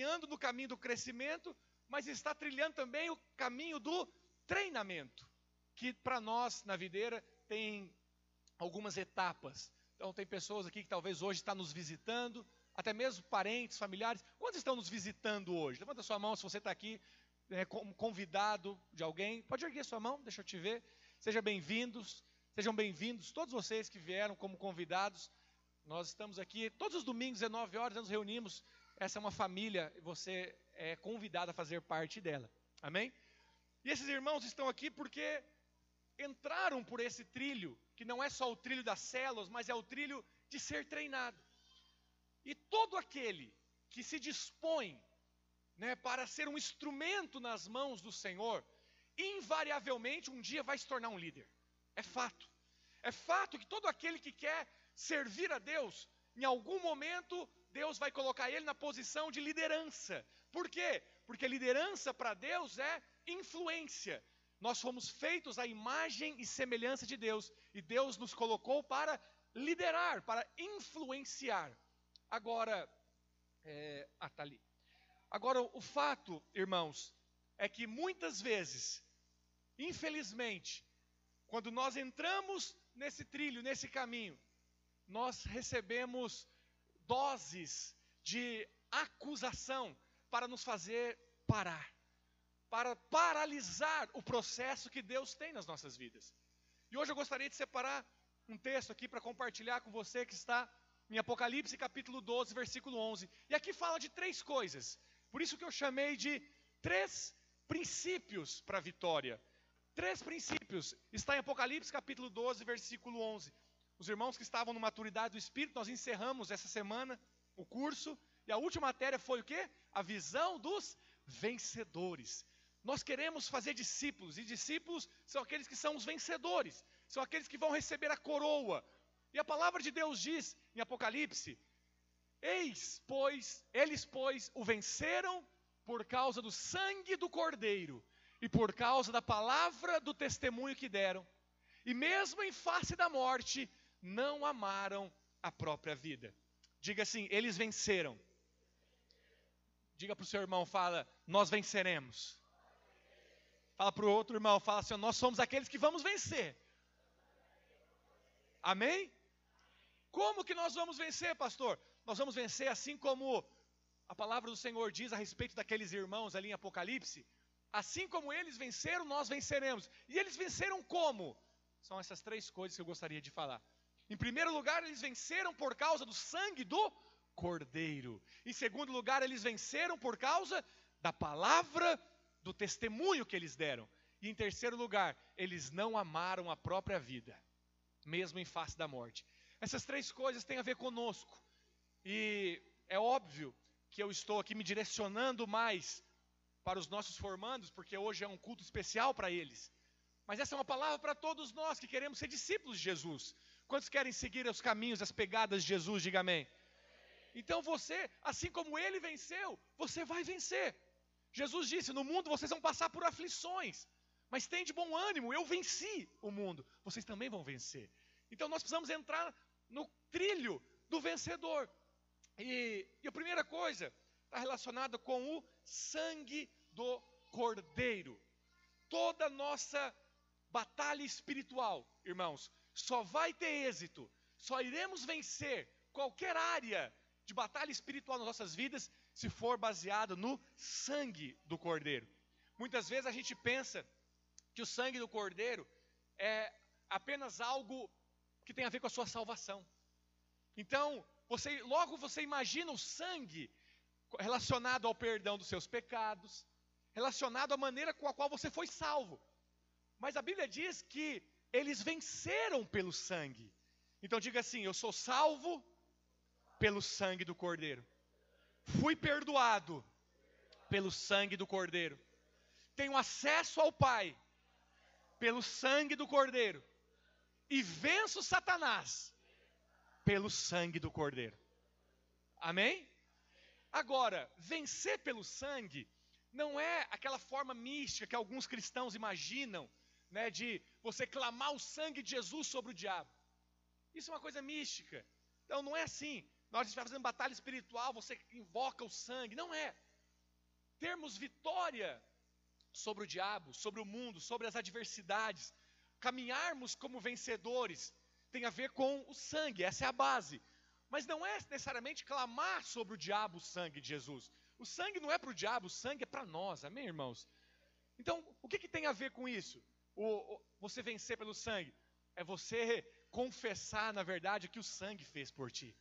caminhando no caminho do crescimento, mas está trilhando também o caminho do treinamento, que para nós na videira tem algumas etapas. Então tem pessoas aqui que talvez hoje estão nos visitando, até mesmo parentes, familiares. Quantos estão nos visitando hoje? Levanta sua mão se você está aqui é, como convidado de alguém. Pode erguer sua mão, deixa eu te ver. Sejam bem-vindos, sejam bem-vindos todos vocês que vieram como convidados. Nós estamos aqui todos os domingos, 19 horas, nos reunimos. Essa é uma família e você é convidado a fazer parte dela. Amém? E esses irmãos estão aqui porque entraram por esse trilho, que não é só o trilho das células, mas é o trilho de ser treinado. E todo aquele que se dispõe né, para ser um instrumento nas mãos do Senhor, invariavelmente um dia vai se tornar um líder. É fato. É fato que todo aquele que quer servir a Deus, em algum momento Deus vai colocar ele na posição de liderança. Por quê? Porque liderança para Deus é influência. Nós fomos feitos à imagem e semelhança de Deus, e Deus nos colocou para liderar, para influenciar. Agora, é, ah, tá ali. Agora, o fato, irmãos, é que muitas vezes, infelizmente, quando nós entramos nesse trilho, nesse caminho, nós recebemos doses de acusação para nos fazer parar, para paralisar o processo que Deus tem nas nossas vidas. E hoje eu gostaria de separar um texto aqui para compartilhar com você que está em Apocalipse capítulo 12, versículo 11. E aqui fala de três coisas. Por isso que eu chamei de três princípios para a vitória. Três princípios. Está em Apocalipse capítulo 12, versículo 11. Os irmãos que estavam no maturidade do Espírito, nós encerramos essa semana o curso. E a última matéria foi o quê? A visão dos vencedores. Nós queremos fazer discípulos, e discípulos são aqueles que são os vencedores, são aqueles que vão receber a coroa, e a palavra de Deus diz em Apocalipse: Eis, pois, eles, pois, o venceram por causa do sangue do Cordeiro e por causa da palavra do testemunho que deram, e mesmo em face da morte, não amaram a própria vida. Diga assim: eles venceram. Diga para o seu irmão, fala, nós venceremos. Fala para o outro irmão, fala assim, nós somos aqueles que vamos vencer. Amém? Como que nós vamos vencer, pastor? Nós vamos vencer assim como a palavra do Senhor diz a respeito daqueles irmãos ali em Apocalipse. Assim como eles venceram, nós venceremos. E eles venceram como? São essas três coisas que eu gostaria de falar. Em primeiro lugar, eles venceram por causa do sangue do Cordeiro. Em segundo lugar, eles venceram por causa da palavra do testemunho que eles deram. E em terceiro lugar, eles não amaram a própria vida, mesmo em face da morte. Essas três coisas têm a ver conosco. E é óbvio que eu estou aqui me direcionando mais para os nossos formandos, porque hoje é um culto especial para eles. Mas essa é uma palavra para todos nós que queremos ser discípulos de Jesus. Quantos querem seguir os caminhos, as pegadas de Jesus? Diga amém. Então você, assim como ele venceu, você vai vencer. Jesus disse: No mundo vocês vão passar por aflições, mas tem de bom ânimo, eu venci o mundo, vocês também vão vencer. Então nós precisamos entrar no trilho do vencedor. E, e a primeira coisa está relacionada com o sangue do cordeiro. Toda nossa batalha espiritual, irmãos, só vai ter êxito, só iremos vencer qualquer área de batalha espiritual nas nossas vidas se for baseado no sangue do cordeiro. Muitas vezes a gente pensa que o sangue do cordeiro é apenas algo que tem a ver com a sua salvação. Então, você logo você imagina o sangue relacionado ao perdão dos seus pecados, relacionado à maneira com a qual você foi salvo. Mas a Bíblia diz que eles venceram pelo sangue. Então diga assim: eu sou salvo pelo sangue do Cordeiro. Fui perdoado pelo sangue do Cordeiro. Tenho acesso ao Pai pelo sangue do Cordeiro e venço Satanás pelo sangue do Cordeiro. Amém? Agora, vencer pelo sangue não é aquela forma mística que alguns cristãos imaginam, né, de você clamar o sangue de Jesus sobre o diabo. Isso é uma coisa mística. Então não é assim. Você vai fazendo batalha espiritual, você invoca o sangue. Não é. termos vitória sobre o diabo, sobre o mundo, sobre as adversidades, caminharmos como vencedores, tem a ver com o sangue, essa é a base. Mas não é necessariamente clamar sobre o diabo o sangue de Jesus. O sangue não é para o diabo, o sangue é para nós, amém, irmãos? Então, o que, que tem a ver com isso? O, o, você vencer pelo sangue? É você confessar, na verdade, o que o sangue fez por ti.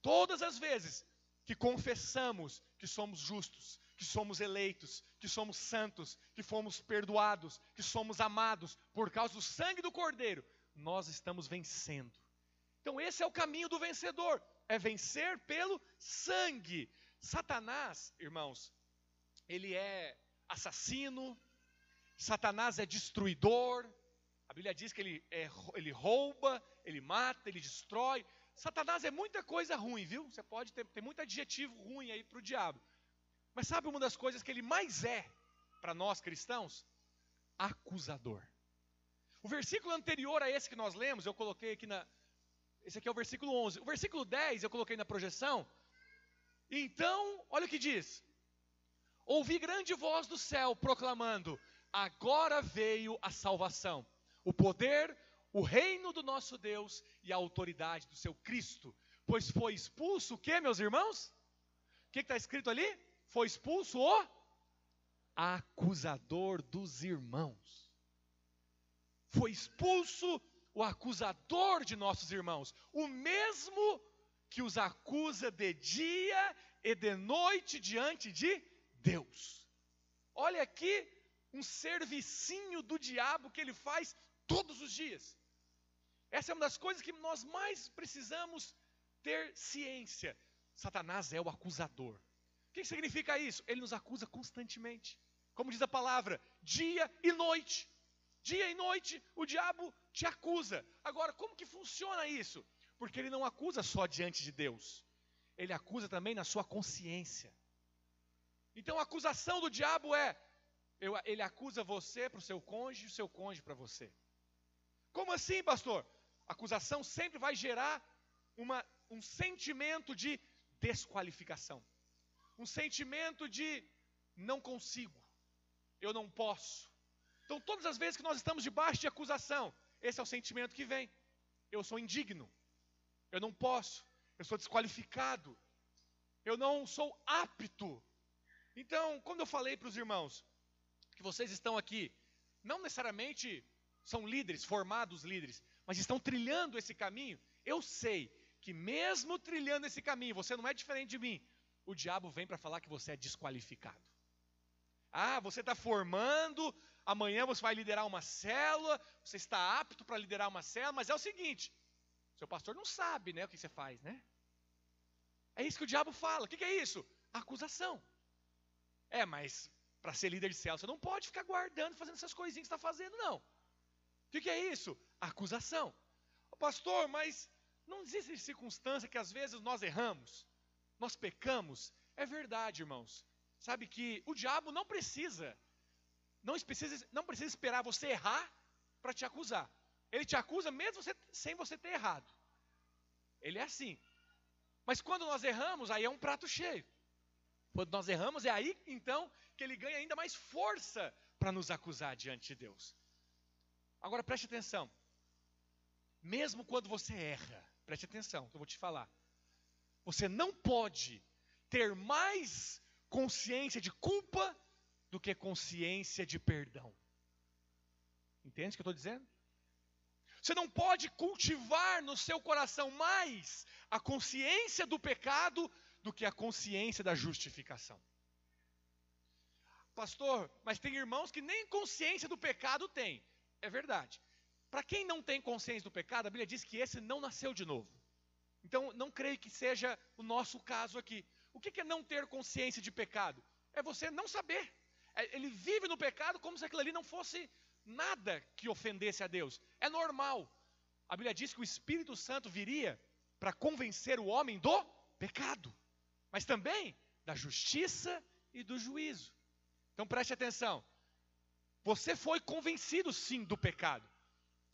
Todas as vezes que confessamos que somos justos, que somos eleitos, que somos santos, que fomos perdoados, que somos amados por causa do sangue do Cordeiro, nós estamos vencendo. Então, esse é o caminho do vencedor: é vencer pelo sangue. Satanás, irmãos, ele é assassino, Satanás é destruidor, a Bíblia diz que ele, é, ele rouba, ele mata, ele destrói. Satanás é muita coisa ruim, viu? Você pode ter, ter muito adjetivo ruim aí para o diabo. Mas sabe uma das coisas que ele mais é para nós cristãos? Acusador. O versículo anterior a esse que nós lemos, eu coloquei aqui na. Esse aqui é o versículo 11. O versículo 10 eu coloquei na projeção. Então, olha o que diz: Ouvi grande voz do céu proclamando: Agora veio a salvação o poder, o reino do nosso Deus e a autoridade do seu Cristo. Pois foi expulso o que, meus irmãos? O que está escrito ali? Foi expulso o acusador dos irmãos. Foi expulso o acusador de nossos irmãos, o mesmo que os acusa de dia e de noite diante de Deus. Olha aqui um servicinho do diabo que ele faz todos os dias. Essa é uma das coisas que nós mais precisamos ter ciência. Satanás é o acusador. O que significa isso? Ele nos acusa constantemente. Como diz a palavra, dia e noite. Dia e noite o diabo te acusa. Agora, como que funciona isso? Porque ele não acusa só diante de Deus. Ele acusa também na sua consciência. Então a acusação do diabo é: ele acusa você para o seu cônjuge e o seu cônjuge para você. Como assim, pastor? Acusação sempre vai gerar uma, um sentimento de desqualificação, um sentimento de não consigo, eu não posso. Então, todas as vezes que nós estamos debaixo de acusação, esse é o sentimento que vem. Eu sou indigno, eu não posso, eu sou desqualificado, eu não sou apto. Então, quando eu falei para os irmãos que vocês estão aqui, não necessariamente são líderes, formados líderes, mas estão trilhando esse caminho, eu sei que mesmo trilhando esse caminho, você não é diferente de mim, o diabo vem para falar que você é desqualificado. Ah, você está formando, amanhã você vai liderar uma célula, você está apto para liderar uma célula, mas é o seguinte: seu pastor não sabe né, o que você faz, né? É isso que o diabo fala. O que, que é isso? Acusação. É, mas para ser líder de célula, você não pode ficar guardando, fazendo essas coisinhas que está fazendo, não. O que, que é isso? Acusação. Pastor, mas não existe circunstância que às vezes nós erramos, nós pecamos? É verdade, irmãos. Sabe que o diabo não precisa, não precisa, não precisa esperar você errar para te acusar. Ele te acusa mesmo você, sem você ter errado. Ele é assim. Mas quando nós erramos, aí é um prato cheio. Quando nós erramos, é aí então que ele ganha ainda mais força para nos acusar diante de Deus. Agora preste atenção. Mesmo quando você erra, preste atenção, que eu vou te falar. Você não pode ter mais consciência de culpa do que consciência de perdão. Entende o que eu estou dizendo? Você não pode cultivar no seu coração mais a consciência do pecado do que a consciência da justificação. Pastor, mas tem irmãos que nem consciência do pecado têm. É verdade. Para quem não tem consciência do pecado, a Bíblia diz que esse não nasceu de novo. Então, não creio que seja o nosso caso aqui. O que é não ter consciência de pecado? É você não saber. É, ele vive no pecado como se aquilo ali não fosse nada que ofendesse a Deus. É normal. A Bíblia diz que o Espírito Santo viria para convencer o homem do pecado, mas também da justiça e do juízo. Então preste atenção. Você foi convencido sim do pecado.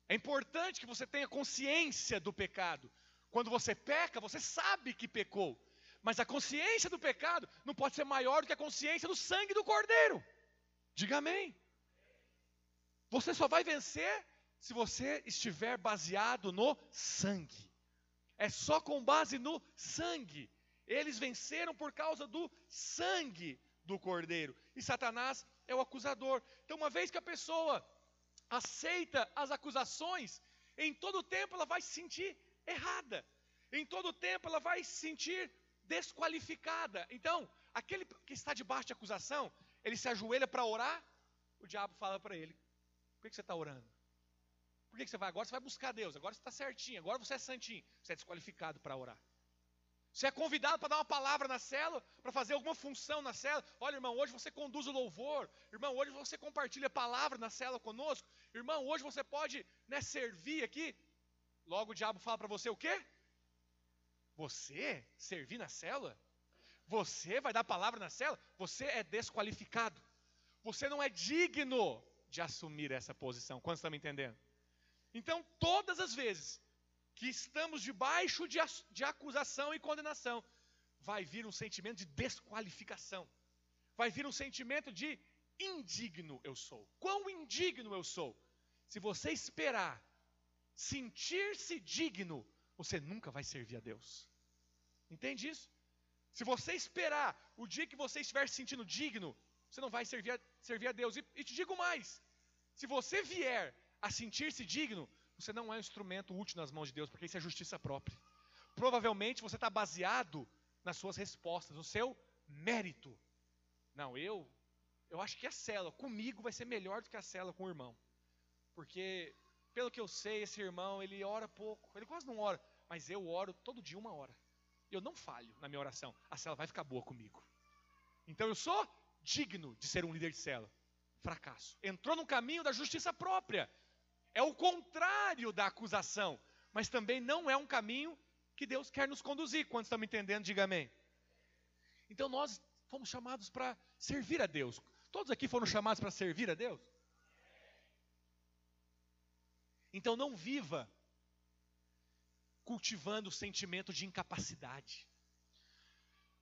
É importante que você tenha consciência do pecado. Quando você peca, você sabe que pecou. Mas a consciência do pecado não pode ser maior do que a consciência do sangue do cordeiro. Diga amém. Você só vai vencer se você estiver baseado no sangue. É só com base no sangue. Eles venceram por causa do sangue do cordeiro. E Satanás é o acusador. Então, uma vez que a pessoa aceita as acusações, em todo tempo ela vai se sentir errada. Em todo tempo ela vai se sentir desqualificada. Então, aquele que está debaixo de acusação, ele se ajoelha para orar, o diabo fala para ele: Por que você está orando? Por que você vai? Agora você vai buscar Deus, agora você está certinho, agora você é santinho. Você é desqualificado para orar. Você é convidado para dar uma palavra na célula, para fazer alguma função na célula. Olha, irmão, hoje você conduz o louvor. Irmão, hoje você compartilha a palavra na célula conosco. Irmão, hoje você pode né, servir aqui. Logo o diabo fala para você o quê? Você servir na célula? Você vai dar palavra na célula? Você é desqualificado. Você não é digno de assumir essa posição. Quantos estão me entendendo? Então, todas as vezes que estamos debaixo de, de acusação e condenação, vai vir um sentimento de desqualificação, vai vir um sentimento de indigno eu sou. Quão indigno eu sou? Se você esperar sentir-se digno, você nunca vai servir a Deus. Entende isso? Se você esperar o dia que você estiver se sentindo digno, você não vai servir a, servir a Deus. E, e te digo mais: se você vier a sentir-se digno, você não é um instrumento útil nas mãos de Deus, porque isso é justiça própria. Provavelmente você está baseado nas suas respostas, no seu mérito. Não, eu, eu acho que a célula comigo vai ser melhor do que a célula com o irmão. Porque, pelo que eu sei, esse irmão, ele ora pouco, ele quase não ora, mas eu oro todo dia uma hora. Eu não falho na minha oração, a célula vai ficar boa comigo. Então eu sou digno de ser um líder de célula. Fracasso. Entrou no caminho da justiça própria. É o contrário da acusação, mas também não é um caminho que Deus quer nos conduzir. Quantos estão me entendendo? Diga amém. Então nós fomos chamados para servir a Deus. Todos aqui foram chamados para servir a Deus? Então não viva cultivando o sentimento de incapacidade.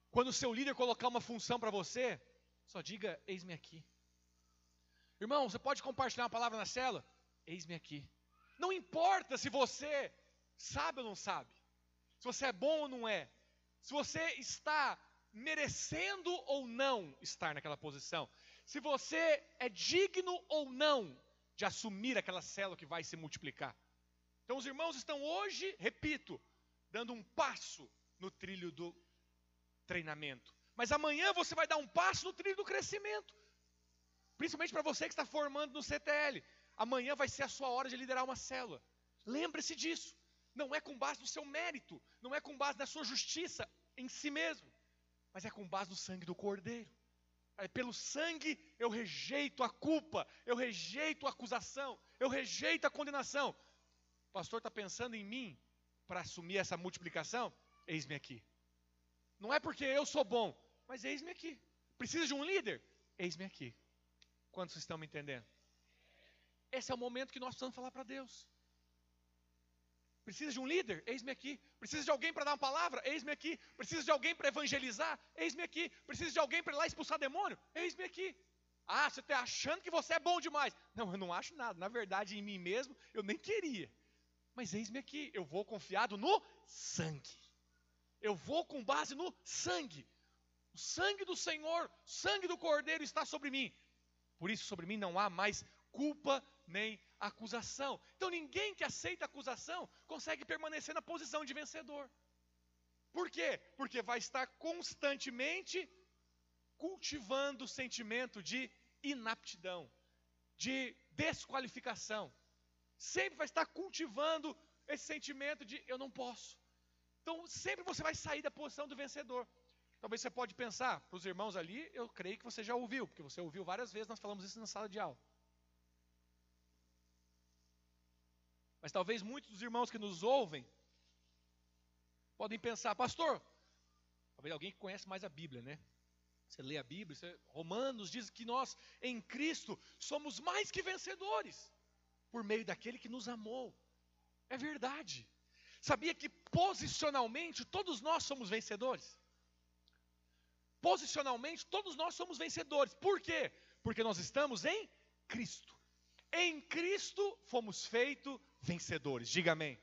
Quando o seu líder colocar uma função para você, só diga: Eis-me aqui. Irmão, você pode compartilhar uma palavra na cela? Eis-me aqui. Não importa se você sabe ou não sabe, se você é bom ou não é, se você está merecendo ou não estar naquela posição, se você é digno ou não de assumir aquela célula que vai se multiplicar. Então os irmãos estão hoje, repito, dando um passo no trilho do treinamento. Mas amanhã você vai dar um passo no trilho do crescimento. Principalmente para você que está formando no CTL. Amanhã vai ser a sua hora de liderar uma célula. Lembre-se disso. Não é com base no seu mérito, não é com base na sua justiça em si mesmo, mas é com base no sangue do Cordeiro. É pelo sangue eu rejeito a culpa, eu rejeito a acusação, eu rejeito a condenação. O pastor está pensando em mim para assumir essa multiplicação? Eis-me aqui. Não é porque eu sou bom, mas eis-me aqui. Precisa de um líder? Eis-me aqui. Quantos estão me entendendo? Esse é o momento que nós precisamos falar para Deus. Precisa de um líder? Eis-me aqui. Precisa de alguém para dar uma palavra? Eis-me aqui. Precisa de alguém para evangelizar? Eis-me aqui. Precisa de alguém para ir lá expulsar demônio? Eis-me aqui. Ah, você está achando que você é bom demais. Não, eu não acho nada. Na verdade, em mim mesmo, eu nem queria. Mas eis-me aqui. Eu vou confiado no sangue. Eu vou com base no sangue. O sangue do Senhor, o sangue do Cordeiro está sobre mim. Por isso, sobre mim não há mais culpa nem acusação. Então ninguém que aceita acusação consegue permanecer na posição de vencedor. Por quê? Porque vai estar constantemente cultivando o sentimento de inaptidão, de desqualificação. Sempre vai estar cultivando esse sentimento de eu não posso. Então sempre você vai sair da posição do vencedor. Talvez você pode pensar, para os irmãos ali, eu creio que você já ouviu, porque você ouviu várias vezes, nós falamos isso na sala de aula. Mas talvez muitos dos irmãos que nos ouvem podem pensar, pastor, talvez alguém que conhece mais a Bíblia, né? Você lê a Bíblia, você, Romanos diz que nós em Cristo somos mais que vencedores por meio daquele que nos amou. É verdade. Sabia que posicionalmente todos nós somos vencedores? posicionalmente, todos nós somos vencedores. Por quê? Porque nós estamos em Cristo. Em Cristo fomos feitos vencedores. Diga amém.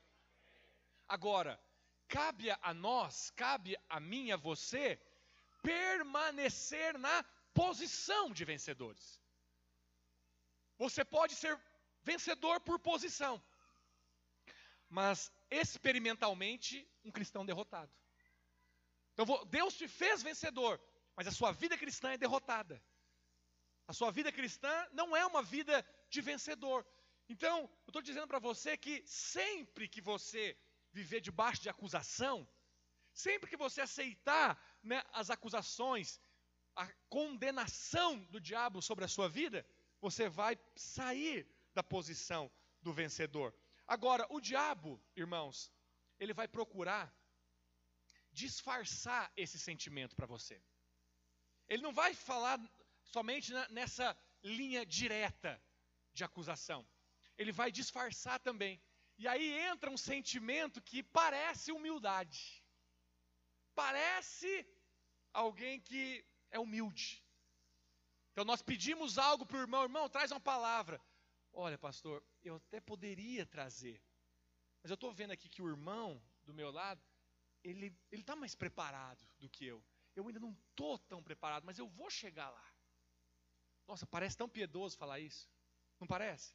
Agora, cabe a nós, cabe a mim e a você, permanecer na posição de vencedores. Você pode ser vencedor por posição, mas experimentalmente um cristão derrotado. Então Deus te fez vencedor, mas a sua vida cristã é derrotada. A sua vida cristã não é uma vida de vencedor. Então, eu estou dizendo para você que sempre que você viver debaixo de acusação, sempre que você aceitar né, as acusações, a condenação do diabo sobre a sua vida, você vai sair da posição do vencedor. Agora, o diabo, irmãos, ele vai procurar disfarçar esse sentimento para você. Ele não vai falar somente nessa linha direta de acusação. Ele vai disfarçar também. E aí entra um sentimento que parece humildade. Parece alguém que é humilde. Então nós pedimos algo para o irmão, irmão, traz uma palavra. Olha, pastor, eu até poderia trazer, mas eu estou vendo aqui que o irmão do meu lado, ele está mais preparado do que eu. Eu ainda não estou tão preparado, mas eu vou chegar lá. Nossa, parece tão piedoso falar isso. Não parece?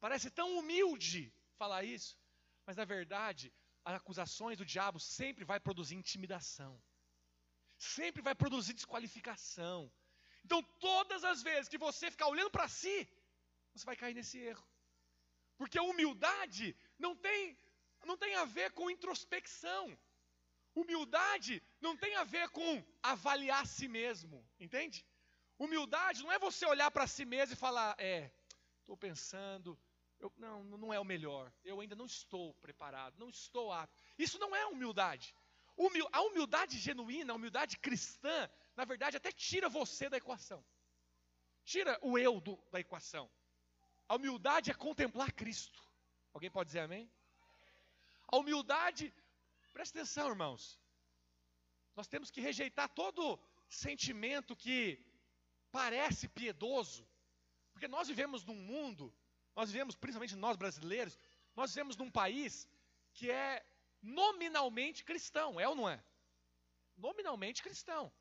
Parece tão humilde falar isso. Mas na verdade, as acusações do diabo sempre vai produzir intimidação. Sempre vai produzir desqualificação. Então, todas as vezes que você ficar olhando para si, você vai cair nesse erro. Porque a humildade não tem, não tem a ver com introspecção. Humildade não tem a ver com avaliar si mesmo, entende? Humildade não é você olhar para si mesmo e falar, é, estou pensando, eu, não, não é o melhor, eu ainda não estou preparado, não estou apto. Isso não é humildade. Humil, a humildade genuína, a humildade cristã, na verdade, até tira você da equação. Tira o eu do, da equação. A humildade é contemplar Cristo. Alguém pode dizer amém? A humildade, presta atenção, irmãos. Nós temos que rejeitar todo sentimento que parece piedoso, porque nós vivemos num mundo, nós vivemos, principalmente nós brasileiros, nós vivemos num país que é nominalmente cristão, é ou não é? Nominalmente cristão.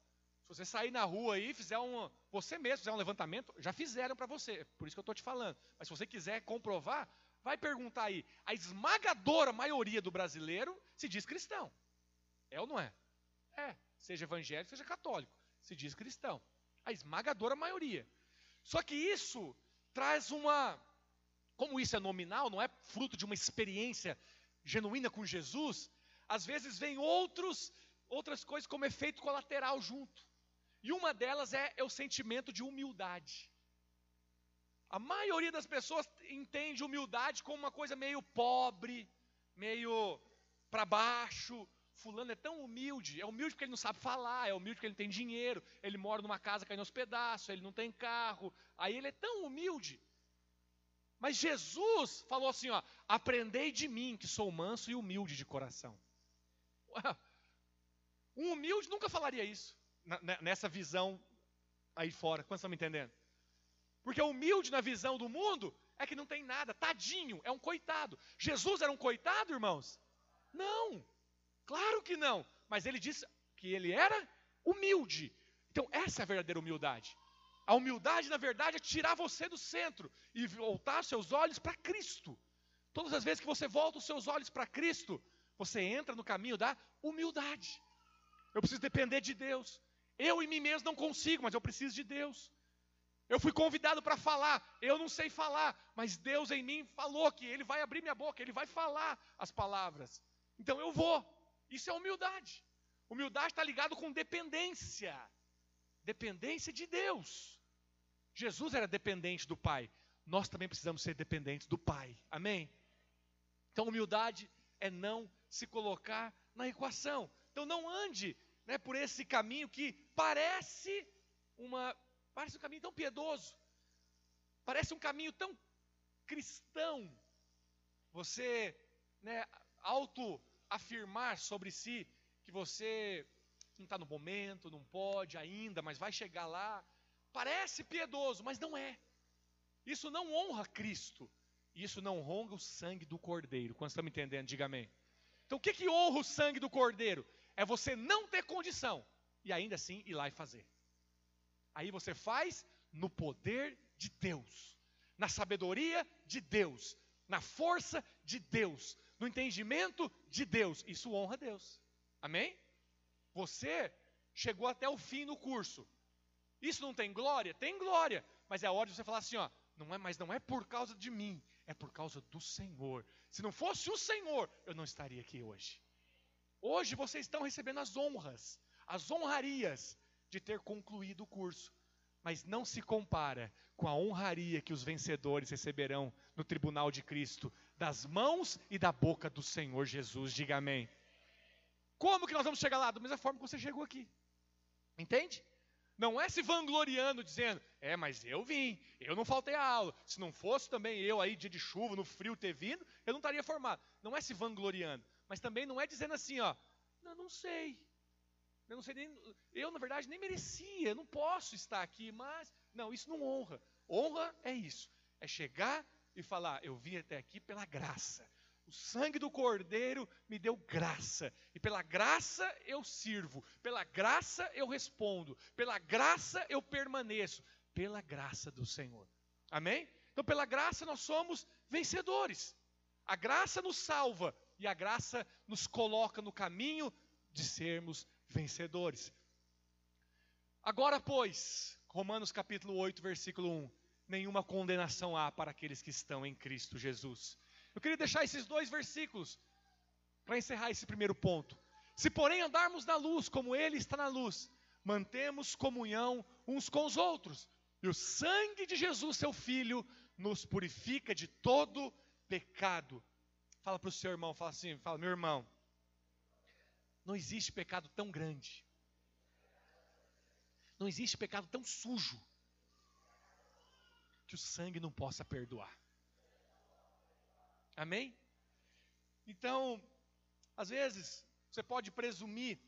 Se você sair na rua aí fizer um. Você mesmo fizer um levantamento, já fizeram para você. Por isso que eu estou te falando. Mas se você quiser comprovar, vai perguntar aí. A esmagadora maioria do brasileiro se diz cristão. É ou não é? É. Seja evangélico, seja católico. Se diz cristão. A esmagadora maioria. Só que isso traz uma. Como isso é nominal, não é fruto de uma experiência genuína com Jesus, às vezes vem outros, outras coisas como efeito colateral junto. E uma delas é, é o sentimento de humildade. A maioria das pessoas entende humildade como uma coisa meio pobre, meio para baixo. Fulano é tão humilde, é humilde porque ele não sabe falar, é humilde porque ele não tem dinheiro, ele mora numa casa caindo aos pedaços, ele não tem carro. Aí ele é tão humilde. Mas Jesus falou assim: ó, aprendei de mim, que sou manso e humilde de coração. Um humilde nunca falaria isso nessa visão aí fora. Quantos estão me entendendo? Porque humilde na visão do mundo é que não tem nada, tadinho, é um coitado. Jesus era um coitado, irmãos? Não, claro que não. Mas ele disse que ele era humilde. Então, essa é a verdadeira humildade. A humildade, na verdade, é tirar você do centro e voltar seus olhos para Cristo. Todas as vezes que você volta os seus olhos para Cristo, você entra no caminho da humildade. Eu preciso depender de Deus. Eu em mim mesmo não consigo, mas eu preciso de Deus. Eu fui convidado para falar, eu não sei falar, mas Deus em mim falou que Ele vai abrir minha boca, Ele vai falar as palavras. Então eu vou. Isso é humildade. Humildade está ligado com dependência. Dependência de Deus. Jesus era dependente do Pai. Nós também precisamos ser dependentes do Pai. Amém? Então, humildade é não se colocar na equação. Então, não ande né, por esse caminho que parece uma parece um caminho tão piedoso, parece um caminho tão cristão. Você, né, auto afirmar sobre si que você não está no momento, não pode ainda, mas vai chegar lá. Parece piedoso, mas não é. Isso não honra Cristo. Isso não honra o sangue do Cordeiro. Quando estão me entendendo, diga amém. Então o que, que honra o sangue do Cordeiro? É você não ter condição e ainda assim ir lá e fazer. Aí você faz no poder de Deus, na sabedoria de Deus, na força de Deus, no entendimento de Deus. Isso honra Deus. Amém? Você chegou até o fim no curso. Isso não tem glória? Tem glória. Mas é hora de você falar assim, ó, não é, mas não é por causa de mim, é por causa do Senhor. Se não fosse o Senhor, eu não estaria aqui hoje. Hoje vocês estão recebendo as honras, as honrarias de ter concluído o curso. Mas não se compara com a honraria que os vencedores receberão no tribunal de Cristo, das mãos e da boca do Senhor Jesus. Diga amém. Como que nós vamos chegar lá? Da mesma forma que você chegou aqui. Entende? Não é se vangloriando, dizendo, é, mas eu vim, eu não faltei a aula. Se não fosse também eu aí, dia de chuva, no frio, ter vindo, eu não estaria formado. Não é se vangloriando, mas também não é dizendo assim, ó, não, não sei. Eu não sei nem, eu na verdade nem merecia, não posso estar aqui, mas não, isso não honra. Honra é isso, é chegar e falar, eu vim até aqui pela graça. O sangue do Cordeiro me deu graça, e pela graça eu sirvo, pela graça eu respondo, pela graça eu permaneço, pela graça do Senhor. Amém? Então, pela graça nós somos vencedores. A graça nos salva e a graça nos coloca no caminho de sermos vencedores. Agora, pois, Romanos capítulo 8, versículo 1: nenhuma condenação há para aqueles que estão em Cristo Jesus. Eu queria deixar esses dois versículos para encerrar esse primeiro ponto. Se, porém, andarmos na luz, como Ele está na luz, mantemos comunhão uns com os outros, e o sangue de Jesus, seu Filho, nos purifica de todo pecado. Fala para o seu irmão, fala assim, fala, meu irmão, não existe pecado tão grande, não existe pecado tão sujo, que o sangue não possa perdoar. Amém? Então, às vezes, você pode presumir,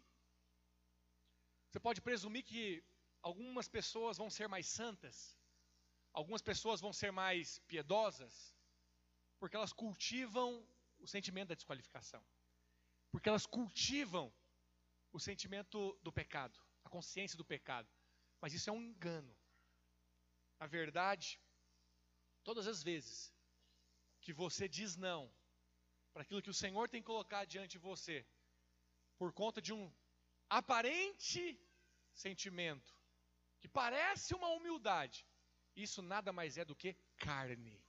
você pode presumir que algumas pessoas vão ser mais santas, algumas pessoas vão ser mais piedosas, porque elas cultivam o sentimento da desqualificação, porque elas cultivam o sentimento do pecado, a consciência do pecado. Mas isso é um engano. A verdade, todas as vezes que você diz não para aquilo que o Senhor tem colocado diante de você, por conta de um aparente sentimento, que parece uma humildade, isso nada mais é do que carne.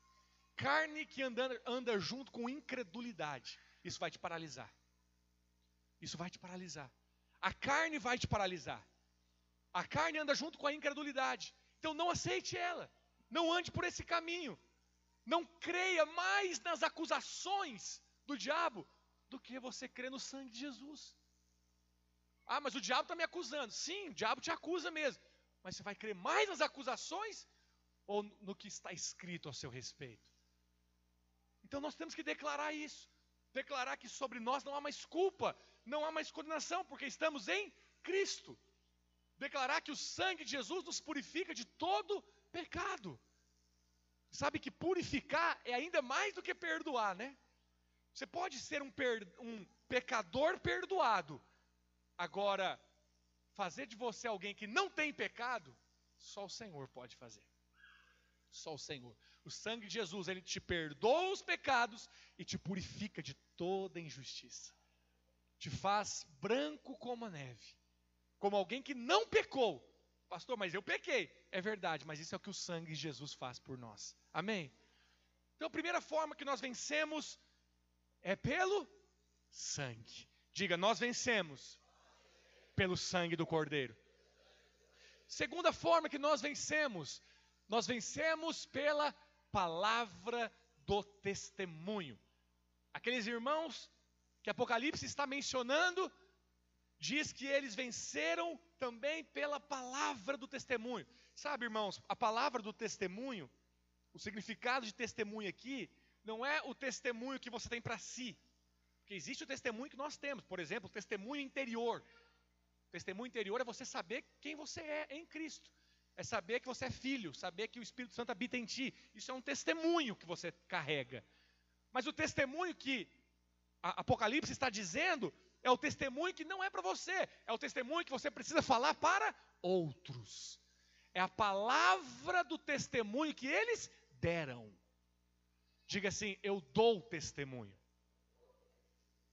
Carne que anda, anda junto com incredulidade. Isso vai te paralisar. Isso vai te paralisar. A carne vai te paralisar. A carne anda junto com a incredulidade. Então não aceite ela. Não ande por esse caminho. Não creia mais nas acusações do diabo do que você crê no sangue de Jesus. Ah, mas o diabo está me acusando. Sim, o diabo te acusa mesmo. Mas você vai crer mais nas acusações ou no que está escrito a seu respeito? Então nós temos que declarar isso. Declarar que sobre nós não há mais culpa, não há mais condenação, porque estamos em Cristo. Declarar que o sangue de Jesus nos purifica de todo pecado. Sabe que purificar é ainda mais do que perdoar, né? Você pode ser um, per, um pecador perdoado. Agora, fazer de você alguém que não tem pecado, só o Senhor pode fazer. Só o Senhor. O sangue de Jesus, ele te perdoa os pecados e te purifica de toda injustiça. Te faz branco como a neve. Como alguém que não pecou, Pastor, mas eu pequei. É verdade, mas isso é o que o sangue de Jesus faz por nós. Amém? Então, a primeira forma que nós vencemos é pelo sangue. Diga, nós vencemos pelo sangue do Cordeiro. Segunda forma que nós vencemos, nós vencemos pela palavra do testemunho. Aqueles irmãos que Apocalipse está mencionando, diz que eles venceram também pela palavra do testemunho. Sabe, irmãos, a palavra do testemunho, o significado de testemunho aqui, não é o testemunho que você tem para si. Porque existe o testemunho que nós temos, por exemplo, o testemunho interior. Testemunho interior é você saber quem você é em Cristo. É saber que você é filho, saber que o Espírito Santo habita em ti. Isso é um testemunho que você carrega. Mas o testemunho que Apocalipse está dizendo é o testemunho que não é para você, é o testemunho que você precisa falar para outros. É a palavra do testemunho que eles deram. Diga assim: eu dou testemunho.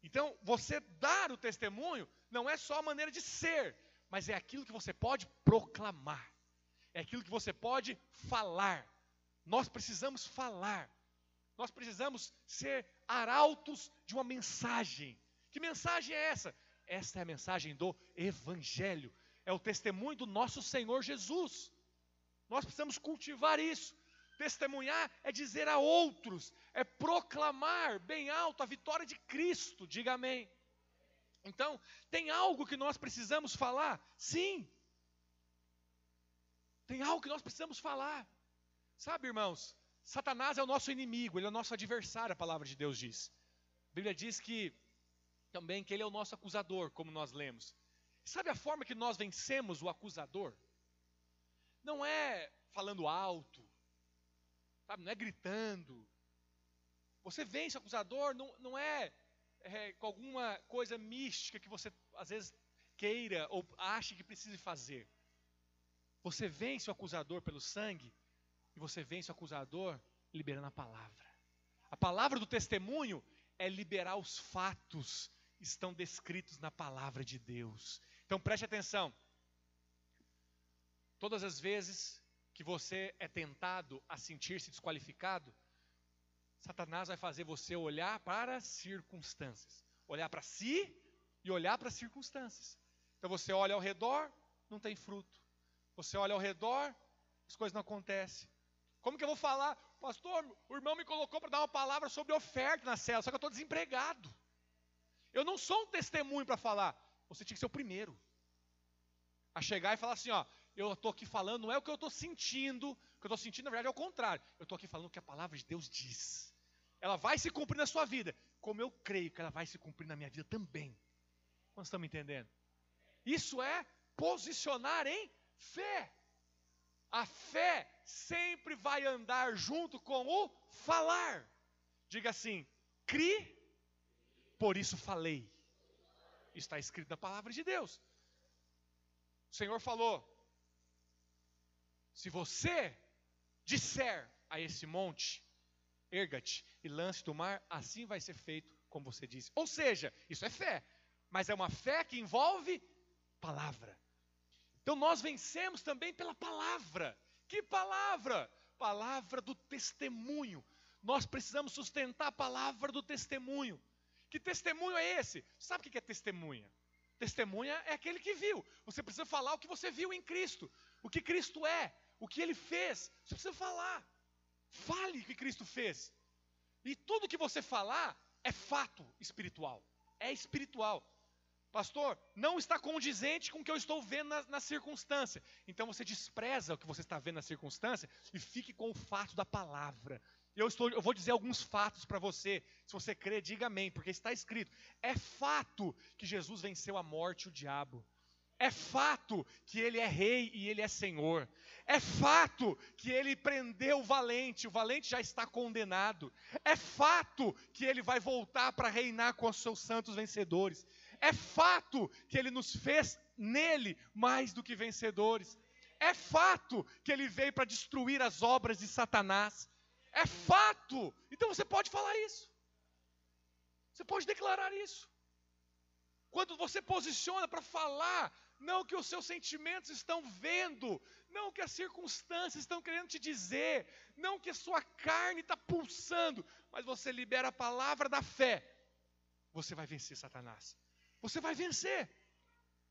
Então, você dar o testemunho não é só a maneira de ser, mas é aquilo que você pode proclamar, é aquilo que você pode falar. Nós precisamos falar, nós precisamos ser arautos de uma mensagem. Que mensagem é essa? Esta é a mensagem do Evangelho, é o testemunho do nosso Senhor Jesus. Nós precisamos cultivar isso. Testemunhar é dizer a outros, é proclamar bem alto a vitória de Cristo. Diga amém. Então, tem algo que nós precisamos falar? Sim. Tem algo que nós precisamos falar. Sabe, irmãos, Satanás é o nosso inimigo, ele é o nosso adversário, a palavra de Deus diz. A Bíblia diz que também que ele é o nosso acusador, como nós lemos. Sabe a forma que nós vencemos o acusador? Não é falando alto, sabe? Não é gritando. Você vence o acusador, não, não é, é com alguma coisa mística que você às vezes queira ou ache que precise fazer. Você vence o acusador pelo sangue e você vence o acusador liberando a palavra. A palavra do testemunho é liberar os fatos estão descritos na palavra de Deus. Então preste atenção. Todas as vezes que você é tentado a sentir-se desqualificado, Satanás vai fazer você olhar para as circunstâncias, olhar para si e olhar para as circunstâncias. Então você olha ao redor, não tem fruto. Você olha ao redor, as coisas não acontecem. Como que eu vou falar? Pastor, o irmão me colocou para dar uma palavra sobre oferta na cela, só que eu estou desempregado. Eu não sou um testemunho para falar. Você tinha que ser o primeiro a chegar e falar assim: ó, eu estou aqui falando, não é o que eu estou sentindo, o que eu estou sentindo, na verdade, é o contrário. Eu estou aqui falando o que a palavra de Deus diz. Ela vai se cumprir na sua vida, como eu creio que ela vai se cumprir na minha vida também. Nós estamos entendendo? Isso é posicionar em fé. A fé sempre vai andar junto com o falar. Diga assim: cri, por isso falei. Está escrito na palavra de Deus. O Senhor falou: se você disser a esse monte, erga-te e lance do mar, assim vai ser feito como você disse. Ou seja, isso é fé, mas é uma fé que envolve palavra. Então nós vencemos também pela palavra. Que palavra? Palavra do testemunho. Nós precisamos sustentar a palavra do testemunho. Que testemunho é esse? Sabe o que é testemunha? Testemunha é aquele que viu. Você precisa falar o que você viu em Cristo, o que Cristo é, o que ele fez. Você precisa falar. Fale o que Cristo fez. E tudo que você falar é fato espiritual. É espiritual. Pastor, não está condizente com o que eu estou vendo na, na, circunstância. Então você despreza o que você está vendo na circunstância e fique com o fato da palavra. Eu, estou, eu vou dizer alguns fatos para você. Se você crê, diga amém, porque está escrito. É fato que Jesus venceu a morte e o diabo. É fato que ele é rei e ele é senhor. É fato que ele prendeu o valente, o valente já está condenado. É fato que ele vai voltar para reinar com os seus santos vencedores. É fato que ele nos fez nele mais do que vencedores. É fato que ele veio para destruir as obras de Satanás. É fato. Então você pode falar isso. Você pode declarar isso. Quando você posiciona para falar não que os seus sentimentos estão vendo, não que as circunstâncias estão querendo te dizer, não que a sua carne está pulsando, mas você libera a palavra da fé, você vai vencer Satanás. Você vai vencer.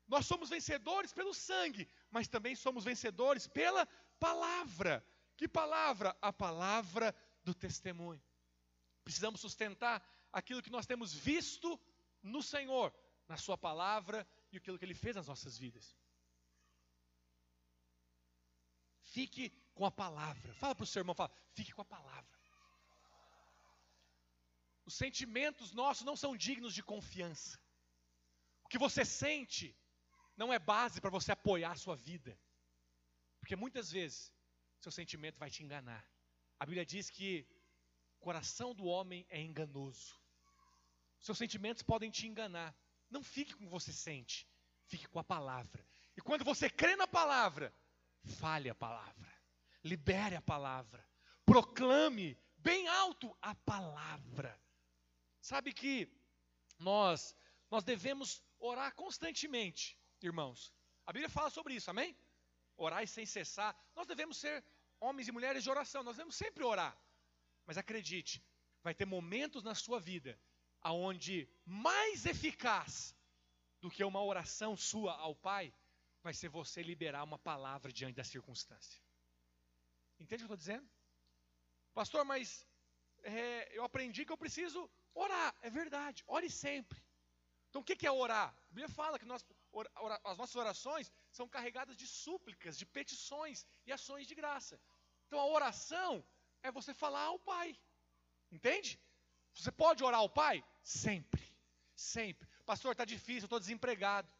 Nós somos vencedores pelo sangue, mas também somos vencedores pela palavra. Que palavra? A palavra do testemunho. Precisamos sustentar aquilo que nós temos visto no Senhor, na Sua palavra e aquilo que Ele fez nas nossas vidas. Fique com a palavra. Fala para o seu irmão, fala, fique com a palavra. Os sentimentos nossos não são dignos de confiança. O que você sente não é base para você apoiar a sua vida. Porque muitas vezes seu sentimento vai te enganar. A Bíblia diz que o coração do homem é enganoso. Seus sentimentos podem te enganar. Não fique com o que você sente, fique com a palavra. E quando você crê na palavra, fale a palavra, libere a palavra, proclame bem alto a palavra. Sabe que nós nós devemos orar constantemente, irmãos. A Bíblia fala sobre isso, amém? Orar sem cessar. Nós devemos ser homens e mulheres de oração, nós devemos sempre orar. Mas acredite, vai ter momentos na sua vida aonde mais eficaz do que uma oração sua ao Pai vai ser você liberar uma palavra diante da circunstância. Entende o que eu estou dizendo? Pastor, mas é, eu aprendi que eu preciso orar. É verdade, ore sempre. Então o que é orar? A Bíblia fala que nós, as nossas orações são carregadas de súplicas, de petições e ações de graça. Então a oração é você falar ao Pai. Entende? Você pode orar ao Pai? Sempre. Sempre. Pastor, está difícil, eu estou desempregado.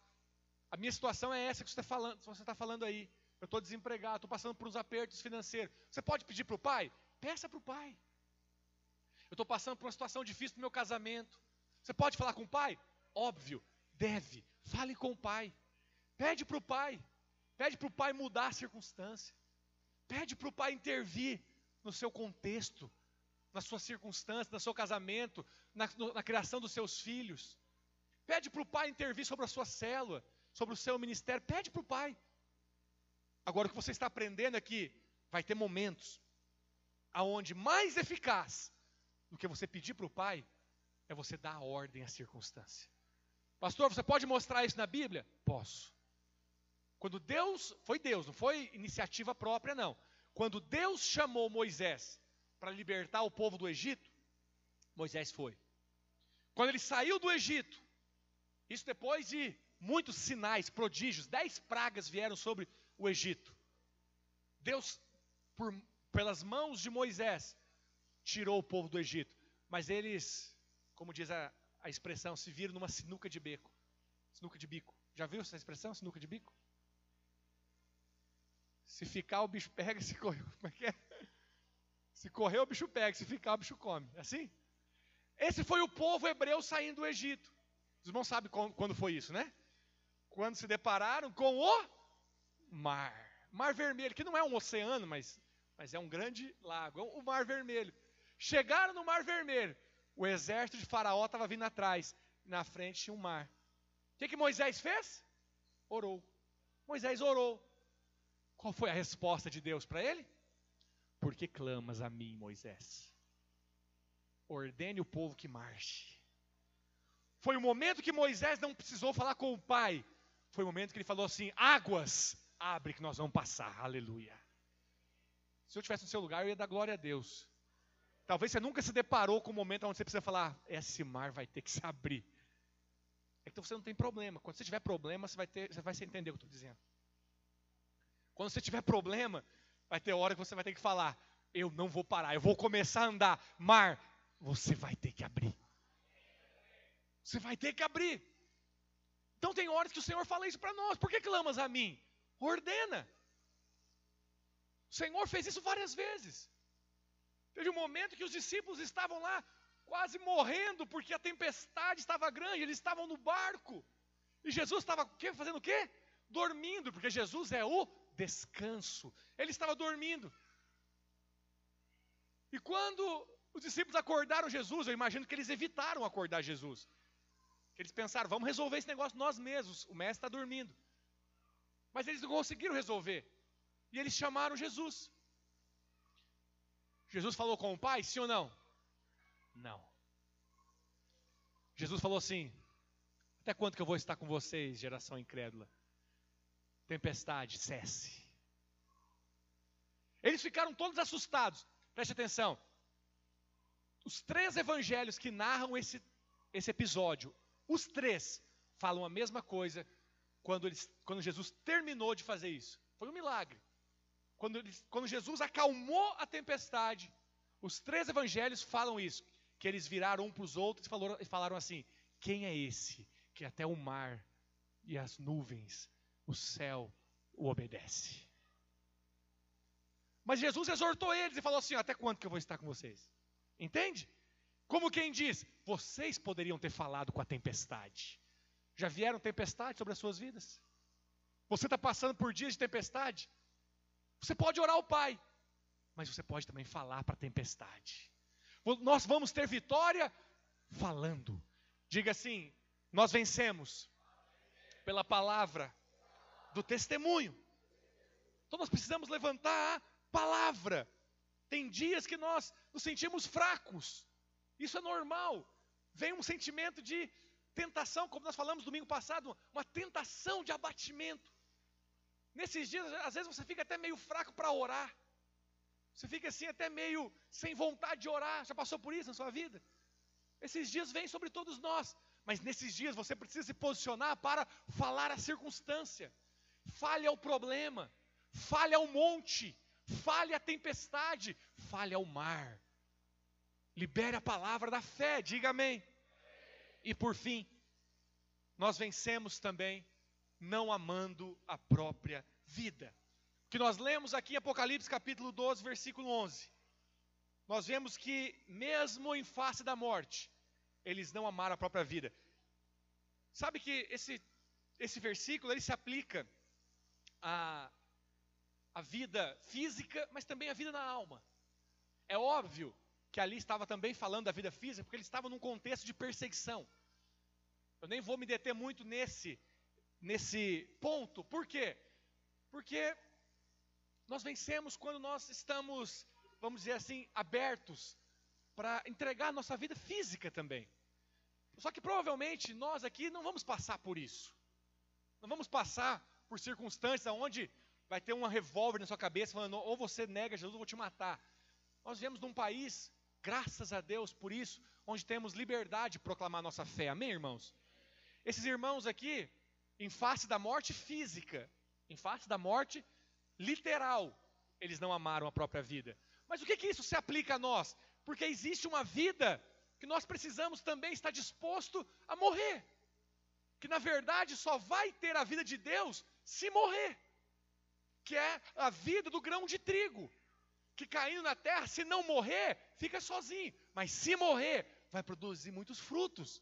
A minha situação é essa que você está falando, você está falando aí. Eu estou desempregado, estou passando por uns apertos financeiros. Você pode pedir para o pai? Peça para o pai. Eu estou passando por uma situação difícil no meu casamento. Você pode falar com o pai? Óbvio, deve. Fale com o pai. Pede para o pai. Pede para o pai mudar a circunstância. Pede para o pai intervir no seu contexto, na sua circunstância, no seu casamento, na, na criação dos seus filhos. Pede para o pai intervir sobre a sua célula, sobre o seu ministério. Pede para o pai. Agora, o que você está aprendendo é que vai ter momentos aonde mais eficaz do que você pedir para o pai é você dar a ordem à circunstância. Pastor, você pode mostrar isso na Bíblia? Posso. Quando Deus, foi Deus, não foi iniciativa própria, não. Quando Deus chamou Moisés para libertar o povo do Egito, Moisés foi. Quando ele saiu do Egito, isso depois de muitos sinais, prodígios, dez pragas vieram sobre o Egito. Deus, por, pelas mãos de Moisés, tirou o povo do Egito. Mas eles, como diz a, a expressão, se viram numa sinuca de beco. Sinuca de bico. Já viu essa expressão, sinuca de bico? Se ficar, o bicho pega, se correr. Como é que é? Se correr, o bicho pega, se ficar, o bicho come. É assim? Esse foi o povo hebreu saindo do Egito. Os irmãos sabem quando foi isso, né? Quando se depararam com o mar. Mar Vermelho, que não é um oceano, mas, mas é um grande lago. É o Mar Vermelho. Chegaram no Mar Vermelho. O exército de Faraó estava vindo atrás. Na frente tinha um mar. O que, que Moisés fez? Orou. Moisés orou. Qual foi a resposta de Deus para ele? Por que clamas a mim, Moisés? Ordene o povo que marche. Foi o momento que Moisés não precisou falar com o pai. Foi o momento que ele falou assim: águas, abre que nós vamos passar. Aleluia. Se eu tivesse no seu lugar, eu ia dar glória a Deus. Talvez você nunca se deparou com um momento onde você precisa falar: esse mar vai ter que se abrir. Então você não tem problema. Quando você tiver problema, você vai, ter, você vai entender o que eu estou dizendo. Quando você tiver problema, vai ter hora que você vai ter que falar: eu não vou parar, eu vou começar a andar. Mar, você vai ter que abrir. Você vai ter que abrir. Então tem horas que o Senhor fala isso para nós. Por que clamas a mim? Ordena. O Senhor fez isso várias vezes. Teve um momento que os discípulos estavam lá quase morrendo porque a tempestade estava grande, eles estavam no barco. E Jesus estava fazendo o quê? Dormindo, porque Jesus é o descanso. Ele estava dormindo. E quando os discípulos acordaram Jesus, eu imagino que eles evitaram acordar Jesus. Eles pensaram, vamos resolver esse negócio nós mesmos. O mestre está dormindo. Mas eles não conseguiram resolver. E eles chamaram Jesus. Jesus falou com o pai, sim ou não? Não. Jesus falou assim: Até quando que eu vou estar com vocês, geração incrédula? Tempestade, cesse. Eles ficaram todos assustados. Preste atenção. Os três evangelhos que narram esse, esse episódio, os três falam a mesma coisa quando, eles, quando Jesus terminou de fazer isso. Foi um milagre. Quando, quando Jesus acalmou a tempestade, os três evangelhos falam isso. Que eles viraram um para os outros e falaram, falaram assim: Quem é esse que até o mar e as nuvens, o céu o obedece. Mas Jesus exortou eles e falou assim: Até quando que eu vou estar com vocês? Entende? Como quem diz: Vocês poderiam ter falado com a tempestade. Já vieram tempestades sobre as suas vidas? Você está passando por dias de tempestade? Você pode orar ao Pai, mas você pode também falar para a tempestade. Nós vamos ter vitória falando. Diga assim: Nós vencemos pela palavra do testemunho. Então nós precisamos levantar a palavra. Tem dias que nós nos sentimos fracos. Isso é normal. Vem um sentimento de tentação, como nós falamos domingo passado, uma tentação de abatimento. Nesses dias, às vezes você fica até meio fraco para orar. Você fica assim até meio sem vontade de orar. Já passou por isso na sua vida? Esses dias vêm sobre todos nós. Mas nesses dias você precisa se posicionar para falar a circunstância. Fale ao problema. Fale ao monte. Fale à tempestade. Fale ao mar. Libere a palavra da fé. Diga amém. E por fim, nós vencemos também não amando a própria vida. Que nós lemos aqui em Apocalipse capítulo 12, versículo 11. Nós vemos que mesmo em face da morte, eles não amaram a própria vida. Sabe que esse, esse versículo ele se aplica à, à vida física, mas também à vida na alma. É óbvio que ali estava também falando da vida física, porque ele estava num contexto de perseguição. Eu nem vou me deter muito nesse, nesse ponto. Por quê? Porque nós vencemos quando nós estamos, vamos dizer assim, abertos para entregar nossa vida física também. Só que provavelmente nós aqui não vamos passar por isso. Não vamos passar por circunstâncias onde vai ter uma revólver na sua cabeça falando, ou você nega Jesus, eu vou te matar. Nós vivemos num país, graças a Deus por isso, onde temos liberdade de proclamar nossa fé. Amém, irmãos? Esses irmãos aqui, em face da morte física, em face da morte literal, eles não amaram a própria vida. Mas o que, que isso se aplica a nós? Porque existe uma vida que nós precisamos também estar disposto a morrer. Que na verdade só vai ter a vida de Deus se morrer. Que é a vida do grão de trigo. Que caindo na terra, se não morrer, fica sozinho. Mas se morrer, vai produzir muitos frutos.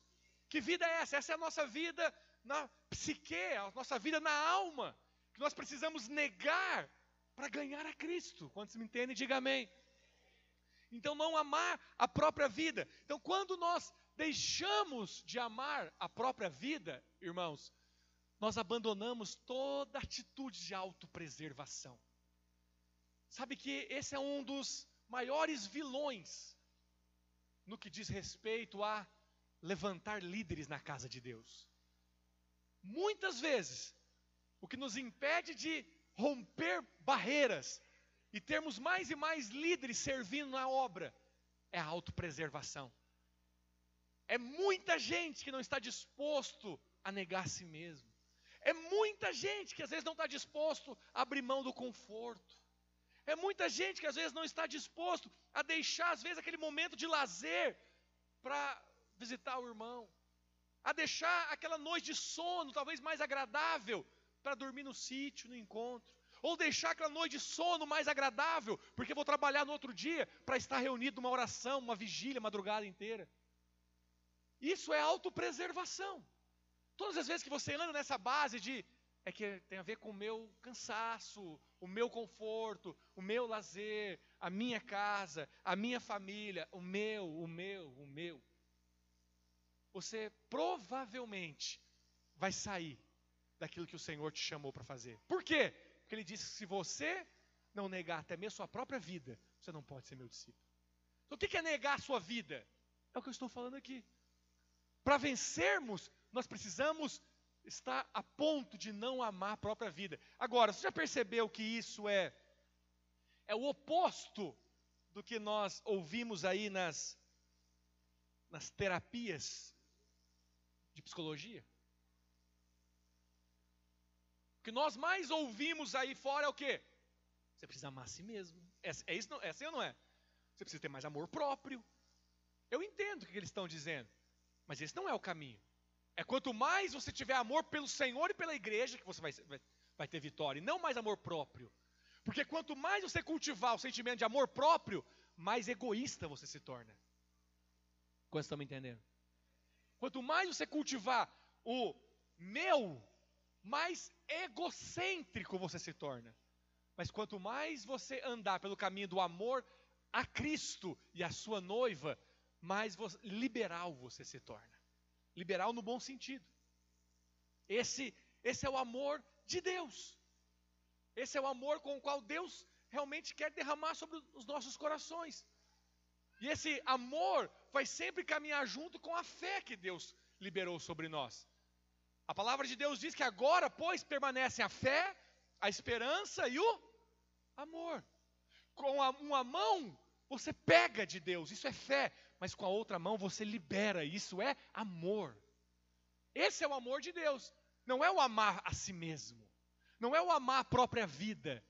Que vida é essa? Essa é a nossa vida na psique, a nossa vida na alma, que nós precisamos negar para ganhar a Cristo. Quando se me entende, diga amém. Então, não amar a própria vida. Então, quando nós deixamos de amar a própria vida, irmãos, nós abandonamos toda atitude de autopreservação. Sabe que esse é um dos maiores vilões no que diz respeito a levantar líderes na casa de Deus. Muitas vezes, o que nos impede de romper barreiras e termos mais e mais líderes servindo na obra é a autopreservação. É muita gente que não está disposto a negar a si mesmo. É muita gente que às vezes não está disposto a abrir mão do conforto. É muita gente que às vezes não está disposto a deixar, às vezes, aquele momento de lazer para visitar o irmão, a deixar aquela noite de sono, talvez mais agradável, para dormir no sítio, no encontro, ou deixar aquela noite de sono mais agradável, porque vou trabalhar no outro dia para estar reunido numa oração, uma vigília, madrugada inteira. Isso é autopreservação. Todas as vezes que você anda nessa base de é que tem a ver com o meu cansaço, o meu conforto, o meu lazer, a minha casa, a minha família, o meu, o meu, o meu você provavelmente vai sair daquilo que o Senhor te chamou para fazer. Por quê? Porque ele disse que se você não negar até mesmo sua própria vida, você não pode ser meu discípulo. Então o que é negar a sua vida? É o que eu estou falando aqui. Para vencermos, nós precisamos estar a ponto de não amar a própria vida. Agora, você já percebeu que isso é é o oposto do que nós ouvimos aí nas nas terapias de psicologia. O que nós mais ouvimos aí fora é o quê? Você precisa amar a si mesmo. É, é isso, não, é assim ou não é? Você precisa ter mais amor próprio. Eu entendo o que eles estão dizendo, mas esse não é o caminho. É quanto mais você tiver amor pelo Senhor e pela igreja que você vai, vai, vai ter vitória, e não mais amor próprio. Porque quanto mais você cultivar o sentimento de amor próprio, mais egoísta você se torna. Quantos estão me entendendo? Quanto mais você cultivar o meu, mais egocêntrico você se torna. Mas quanto mais você andar pelo caminho do amor a Cristo e a sua noiva, mais liberal você se torna. Liberal no bom sentido. Esse, esse é o amor de Deus. Esse é o amor com o qual Deus realmente quer derramar sobre os nossos corações. E esse amor vai sempre caminhar junto com a fé que Deus liberou sobre nós. A palavra de Deus diz que agora, pois, permanecem a fé, a esperança e o amor. Com uma mão você pega de Deus, isso é fé, mas com a outra mão você libera, isso é amor. Esse é o amor de Deus, não é o amar a si mesmo, não é o amar a própria vida,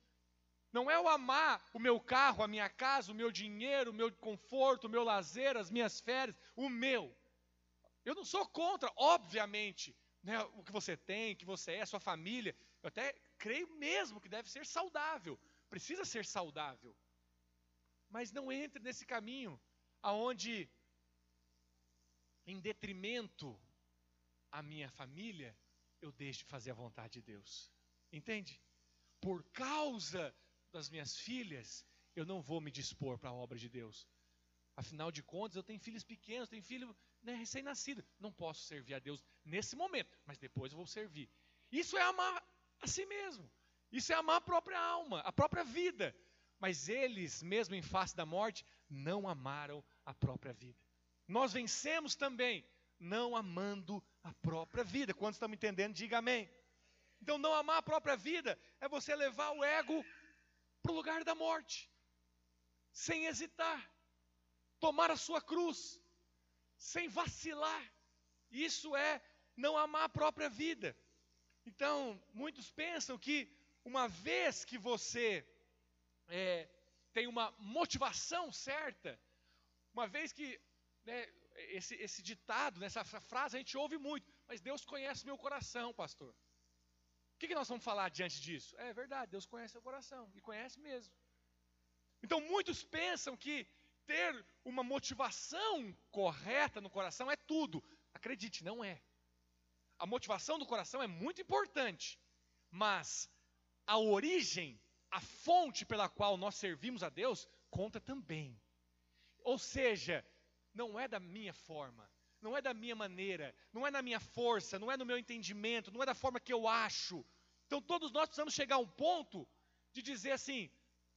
não é o amar o meu carro, a minha casa, o meu dinheiro, o meu conforto, o meu lazer, as minhas férias, o meu. Eu não sou contra, obviamente, né, o que você tem, que você é, a sua família. Eu até creio mesmo que deve ser saudável, precisa ser saudável. Mas não entre nesse caminho aonde, em detrimento à minha família, eu deixo de fazer a vontade de Deus. Entende? Por causa das minhas filhas, eu não vou me dispor para a obra de Deus. Afinal de contas, eu tenho filhos pequenos, tenho filho né, recém-nascido. Não posso servir a Deus nesse momento, mas depois eu vou servir. Isso é amar a si mesmo. Isso é amar a própria alma, a própria vida. Mas eles, mesmo em face da morte, não amaram a própria vida. Nós vencemos também não amando a própria vida. Quando estamos entendendo, diga amém. Então, não amar a própria vida é você levar o ego para o lugar da morte, sem hesitar, tomar a sua cruz, sem vacilar. Isso é não amar a própria vida. Então, muitos pensam que uma vez que você é, tem uma motivação certa, uma vez que né, esse, esse ditado, nessa frase a gente ouve muito, mas Deus conhece meu coração, pastor. O que, que nós vamos falar diante disso? É verdade, Deus conhece seu coração, e conhece mesmo. Então muitos pensam que ter uma motivação correta no coração é tudo. Acredite, não é. A motivação do coração é muito importante, mas a origem a fonte pela qual nós servimos a Deus conta também. Ou seja, não é da minha forma, não é da minha maneira, não é na minha força, não é no meu entendimento, não é da forma que eu acho. Então todos nós precisamos chegar a um ponto de dizer assim: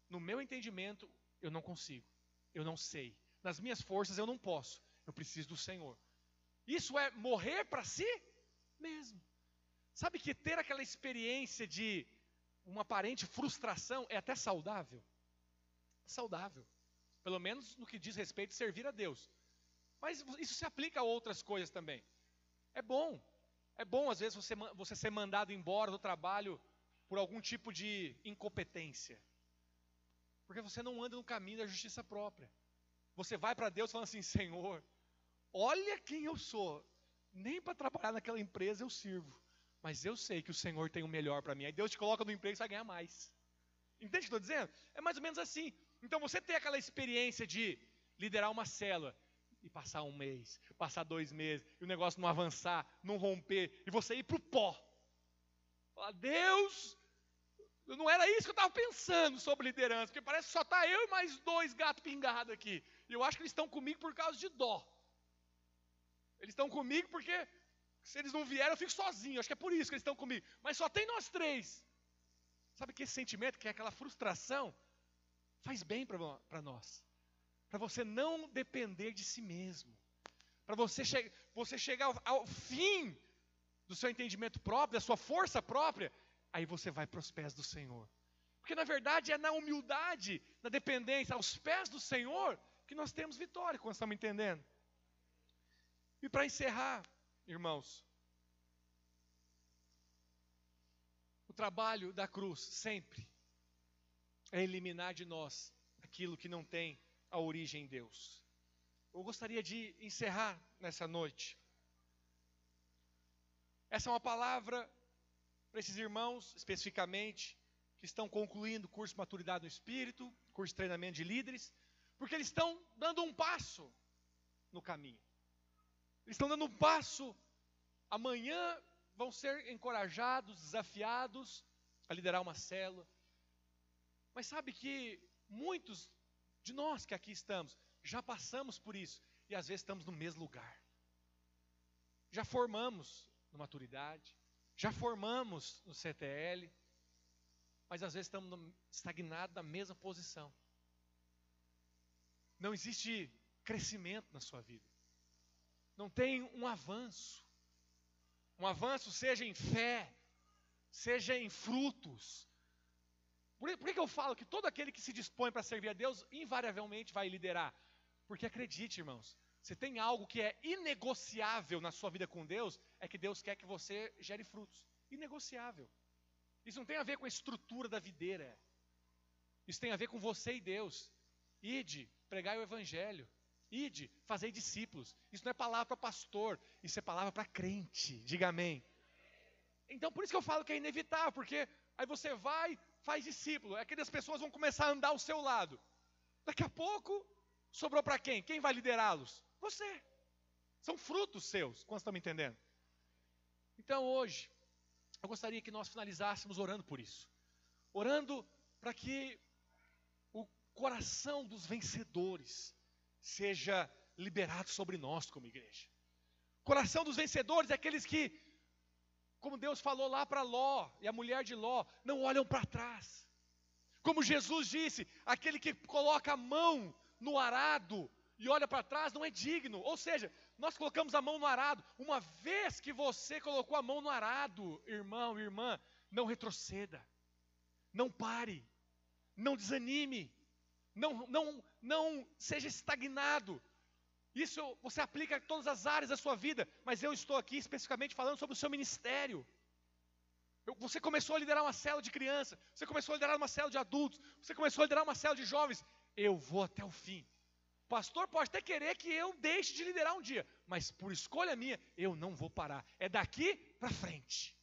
no meu entendimento eu não consigo, eu não sei, nas minhas forças eu não posso, eu preciso do Senhor. Isso é morrer para si mesmo. Sabe que ter aquela experiência de uma aparente frustração é até saudável. Saudável. Pelo menos no que diz respeito a servir a Deus. Mas isso se aplica a outras coisas também. É bom. É bom, às vezes, você, você ser mandado embora do trabalho por algum tipo de incompetência. Porque você não anda no caminho da justiça própria. Você vai para Deus falando assim: Senhor, olha quem eu sou. Nem para trabalhar naquela empresa eu sirvo mas eu sei que o Senhor tem o melhor para mim. Aí Deus te coloca no emprego e você vai ganhar mais. Entende o que estou dizendo? É mais ou menos assim. Então você tem aquela experiência de liderar uma célula e passar um mês, passar dois meses, e o negócio não avançar, não romper, e você ir para o pó. Falar, Deus, não era isso que eu estava pensando sobre liderança, porque parece que só está eu e mais dois gatos pingados aqui. E eu acho que eles estão comigo por causa de dó. Eles estão comigo porque se eles não vierem, eu fico sozinho. Acho que é por isso que eles estão comigo. Mas só tem nós três. Sabe que esse sentimento, que é aquela frustração, faz bem para nós. Para você não depender de si mesmo. Para você, che você chegar ao, fim do seu entendimento próprio, da sua força própria, aí você vai para os pés do Senhor. Porque na verdade é na humildade, na dependência, aos pés do Senhor, que nós temos vitória, quando estamos entendendo. E para encerrar, irmãos, o trabalho da cruz sempre é eliminar de nós aquilo que não tem a origem em Deus. Eu gostaria de encerrar nessa noite Essa é uma palavra para esses irmãos, especificamente, que estão concluindo o curso de maturidade no espírito, curso de treinamento de líderes, porque eles estão dando um passo no caminho. Eles estão dando um passo. Amanhã vão ser encorajados, desafiados a liderar uma célula. Mas sabe que muitos de nós que aqui estamos já passamos por isso e às vezes estamos no mesmo lugar. Já formamos no maturidade, já formamos no CTL, mas às vezes estamos estagnados na mesma posição. Não existe crescimento na sua vida. Não tem um avanço. Um avanço seja em fé, seja em frutos. Por, por que eu falo que todo aquele que se dispõe para servir a Deus, invariavelmente vai liderar? Porque acredite, irmãos, você tem algo que é inegociável na sua vida com Deus, é que Deus quer que você gere frutos. Inegociável. Isso não tem a ver com a estrutura da videira. Isso tem a ver com você e Deus. Ide, pregai o evangelho. Ide, fazei discípulos. Isso não é palavra para pastor, isso é palavra para crente. Diga amém. Então, por isso que eu falo que é inevitável, porque aí você vai, faz discípulo, é que as pessoas vão começar a andar ao seu lado. Daqui a pouco, sobrou para quem? Quem vai liderá-los? Você. São frutos seus. Quantos estão me entendendo? Então hoje, eu gostaria que nós finalizássemos orando por isso. Orando para que o coração dos vencedores seja liberado sobre nós como igreja. Coração dos vencedores é aqueles que, como Deus falou lá para Ló e a mulher de Ló, não olham para trás. Como Jesus disse, aquele que coloca a mão no arado e olha para trás não é digno. Ou seja, nós colocamos a mão no arado. Uma vez que você colocou a mão no arado, irmão, irmã, não retroceda. Não pare. Não desanime. Não, não, não seja estagnado. Isso você aplica a todas as áreas da sua vida, mas eu estou aqui especificamente falando sobre o seu ministério. Você começou a liderar uma célula de criança, você começou a liderar uma célula de adultos, você começou a liderar uma célula de jovens. Eu vou até o fim pastor pode até querer que eu deixe de liderar um dia, mas por escolha minha, eu não vou parar. É daqui para frente.